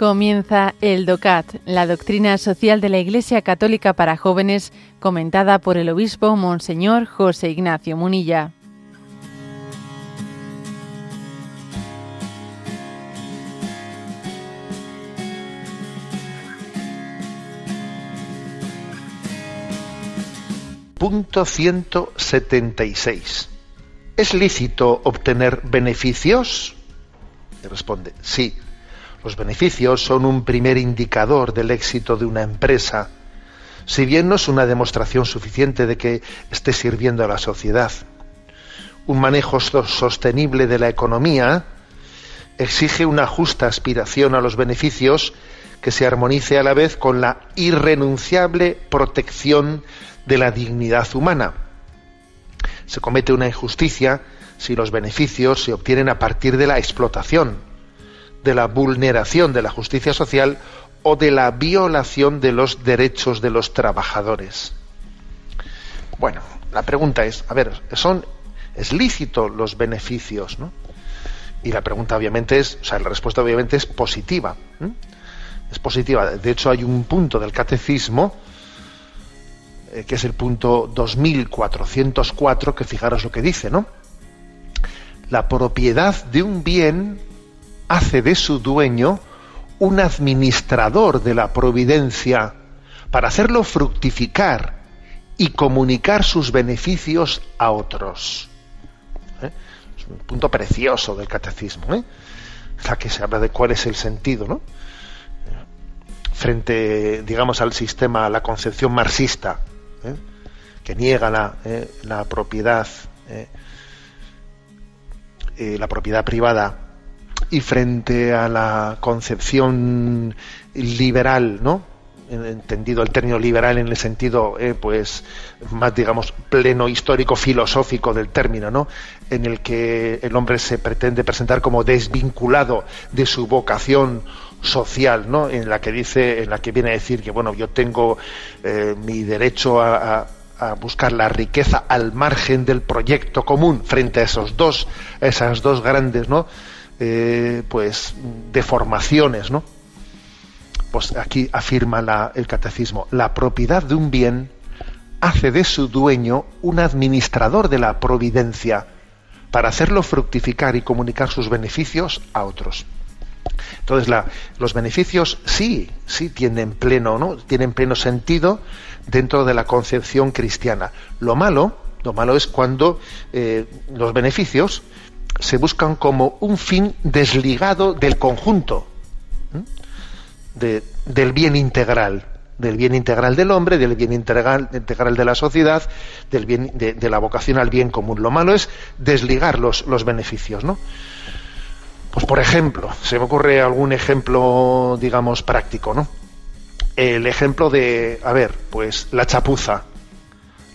Comienza el DOCAT, la doctrina social de la Iglesia Católica para jóvenes, comentada por el obispo Monseñor José Ignacio Munilla. Punto 176. ¿Es lícito obtener beneficios? responde, sí. Los beneficios son un primer indicador del éxito de una empresa, si bien no es una demostración suficiente de que esté sirviendo a la sociedad. Un manejo sostenible de la economía exige una justa aspiración a los beneficios que se armonice a la vez con la irrenunciable protección de la dignidad humana. Se comete una injusticia si los beneficios se obtienen a partir de la explotación, de la vulneración de la justicia social o de la violación de los derechos de los trabajadores. Bueno, la pregunta es, a ver, ¿son es lícito los beneficios, ¿no? Y la pregunta obviamente es, o sea, la respuesta obviamente es positiva. Es positiva. De hecho, hay un punto del catecismo eh, que es el punto 2404, que fijaros lo que dice, ¿no? La propiedad de un bien hace de su dueño un administrador de la providencia para hacerlo fructificar y comunicar sus beneficios a otros. ¿Eh? Es un punto precioso del catecismo, ¿eh? que se habla de cuál es el sentido, ¿no? frente, digamos, al sistema, a la concepción marxista, ¿eh? que niega la, ¿eh? la propiedad, la propiedad privada, y frente a la concepción liberal, ¿no? entendido el término liberal en el sentido pues más digamos pleno histórico filosófico del término no en el que el hombre se pretende presentar como desvinculado de su vocación social, ¿no? En la que dice, en la que viene a decir que bueno, yo tengo eh, mi derecho a, buscar la riqueza al margen del proyecto común frente a esos dos, esas dos grandes, ¿no? Eh, pues deformaciones, ¿no? Pues aquí afirma la, el catecismo, la propiedad de un bien hace de su dueño un administrador de la providencia para hacerlo fructificar y comunicar sus beneficios a otros. Entonces, los beneficios sí, sí tienen pleno, ¿no? Tienen pleno sentido dentro de la concepción cristiana. Lo malo, lo malo es cuando eh, los beneficios se buscan como un fin desligado del conjunto, del bien integral, del bien integral del hombre, del bien integral, integral de la sociedad, del bien, de, de, la vocación al bien común. Lo malo es desligar los, los beneficios, ¿no? Pues por ejemplo, se me ocurre algún ejemplo, digamos, práctico, ¿no? El ejemplo de, a ver, pues la chapuza.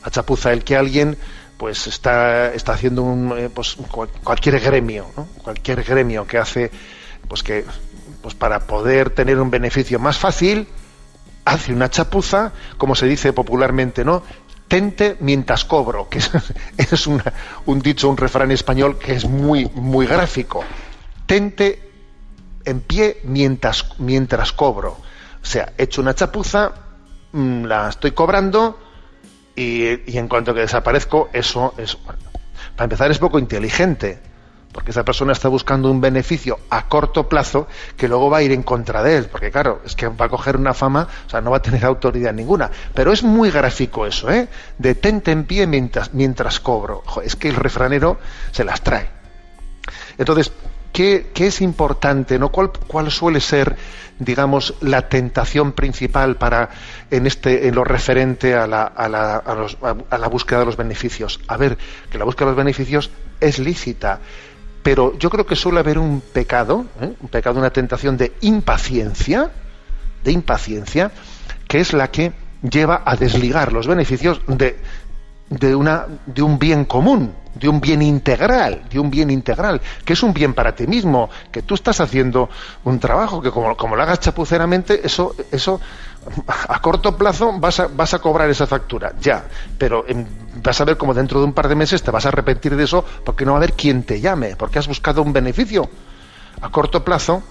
La chapuza, el que alguien pues está, está haciendo un, eh, pues, cualquier gremio, ¿no? Cualquier gremio que hace, pues que, pues para poder tener un beneficio más fácil, hace una chapuza, como se dice popularmente, ¿no? Tente mientras cobro, que es, es un dicho, un refrán español que es muy, muy gráfico tente en pie mientras, mientras cobro. O sea, he hecho una chapuza, mm, la estoy cobrando y, en cuanto que desaparezco, eso es... para empezar es poco inteligente, porque esa persona está buscando un beneficio a corto plazo que luego va a ir en contra de él, porque claro, es que va a coger una fama, o sea, no va a tener autoridad ninguna. Pero es muy gráfico eso, ¿eh? Detente en pie mientras, mientras cobro. es que el refranero se las trae. Entonces, ¿Qué, es importante? ¿no? ¿Cuál, ¿Cuál, suele ser, digamos, la tentación principal para en este, en lo referente a la, a, la, a, la, búsqueda de los beneficios? A ver, que la búsqueda de los beneficios es lícita, pero yo creo que suele haber un pecado, ¿eh? un pecado, una tentación de impaciencia, de impaciencia, que es la que lleva a desligar los beneficios de, de, una, de un bien común, de un bien integral, de un bien integral, que es un bien para ti mismo, que tú estás haciendo un trabajo que como, como lo hagas chapuceramente, eso, eso a corto plazo vas a, vas a cobrar esa factura, ya, pero vas a ver como dentro de un par de meses te vas a arrepentir de eso porque no va a haber quien te llame, porque has buscado un beneficio. A corto plazo,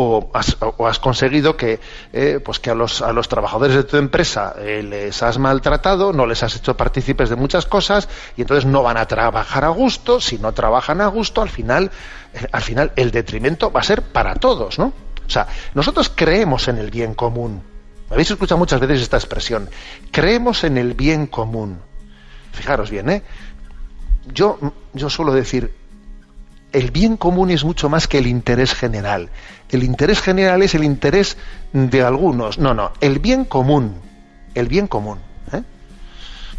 o has, conseguido que, eh, pues que a los, a los trabajadores de tu empresa eh, les has maltratado, no les has hecho partícipes de muchas cosas y entonces no van a trabajar a gusto. Si no trabajan a gusto, al final, eh, al final el detrimento va a ser para todos, ¿no? O sea, nosotros creemos en el bien común. Me habéis escuchado muchas veces esta expresión. Creemos en el bien común. Fijaros bien, ¿eh? Yo, yo suelo decir, el bien común es mucho más que el interés general. El interés general es el interés de algunos. No, no, el bien común. El bien común. ¿eh?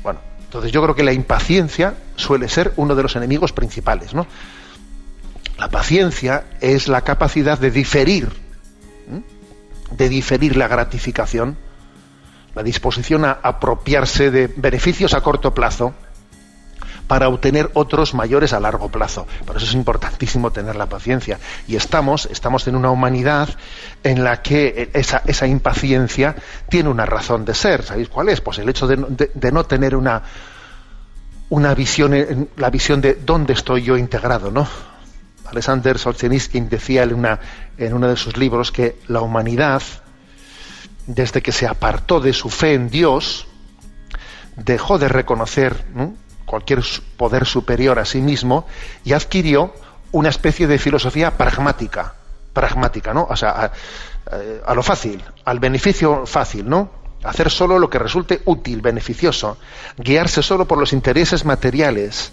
Bueno, entonces yo creo que la impaciencia suele ser uno de los enemigos principales. ¿no? La paciencia es la capacidad de diferir, de diferir la gratificación, la disposición a apropiarse de beneficios a corto plazo para obtener otros mayores a largo plazo. Por eso es importantísimo tener la paciencia. Y estamos, estamos en una humanidad en la que esa, impaciencia tiene una razón de ser. ¿Sabéis cuál es? Pues el hecho de, no tener una, una visión, la visión de dónde estoy yo integrado, ¿no? Alexander Solzhenitsyn decía en, una, en uno de sus libros que la humanidad, desde que se apartó de su fe en Dios, dejó de reconocer cualquier poder superior a sí mismo y adquirió una especie de filosofía pragmática, pragmática, ¿no? O sea, a, lo fácil, al beneficio fácil, ¿no? Hacer solo lo que resulte útil, beneficioso, guiarse solo por los intereses materiales,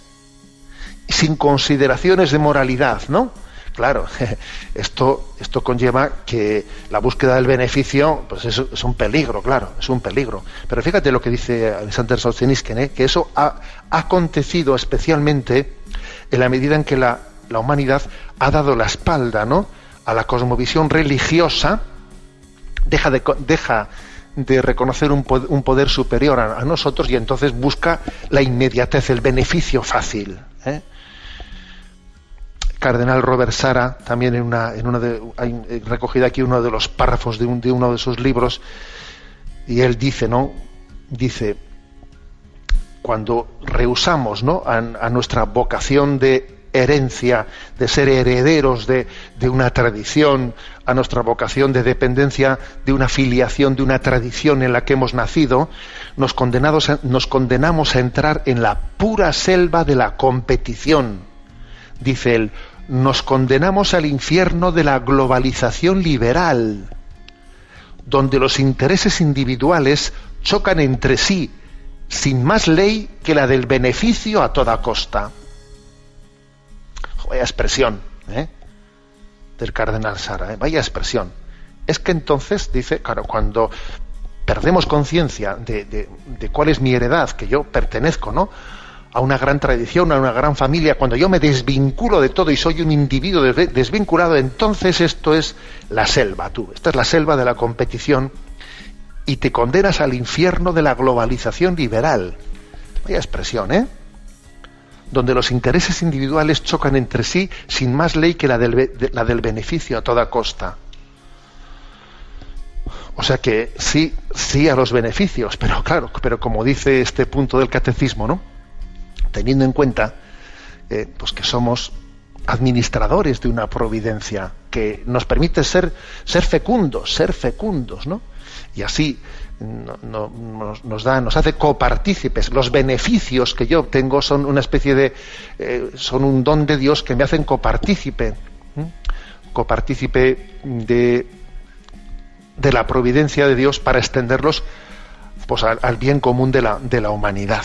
sin consideraciones de moralidad, ¿no? Claro, esto, esto conlleva que la búsqueda del beneficio pues es, es un peligro, claro, es un peligro. Pero fíjate lo que dice Alexander Solzhenitsyn, ¿eh? que eso ha, acontecido especialmente en la medida en que la, humanidad ha dado la espalda ¿no? a la cosmovisión religiosa, deja de, deja de reconocer un, poder, superior a, nosotros y entonces busca la inmediatez, el beneficio fácil. ¿eh? Cardenal Robert Sara, también en una, en una de, hay recogida aquí uno de los párrafos de, de uno de sus libros, y él dice, ¿no? Dice, cuando rehusamos ¿no? a, nuestra vocación de herencia, de ser herederos de, de, una tradición, a nuestra vocación de dependencia de una filiación, de una tradición en la que hemos nacido, nos, condenados nos condenamos a entrar en la pura selva de la competición dice él, nos condenamos al infierno de la globalización liberal, donde los intereses individuales chocan entre sí, sin más ley que la del beneficio a toda costa. Vaya expresión ¿eh? del cardenal Sara, ¿eh? vaya expresión. Es que entonces, dice, claro, cuando perdemos conciencia de, de cuál es mi heredad, que yo pertenezco, ¿no? A una gran tradición, a una gran familia, cuando yo me desvinculo de todo y soy un individuo desvinculado, entonces esto es la selva, tú. Esta es la selva de la competición y te condenas al infierno de la globalización liberal. Vaya expresión, ¿eh? Donde los intereses individuales chocan entre sí sin más ley que la del, la del beneficio a toda costa. O sea que sí, sí a los beneficios, pero claro, pero como dice este punto del catecismo, ¿no? Teniendo en cuenta eh, pues que somos administradores de una providencia que nos permite ser, ser fecundos, ser fecundos, ¿no? Y así nos, da, nos hace copartícipes. Los beneficios que yo obtengo son una especie de, eh, son un don de Dios que me hacen copartícipe, copartícipe de, de la providencia de Dios para extenderlos pues, al, al bien común de la, de la humanidad.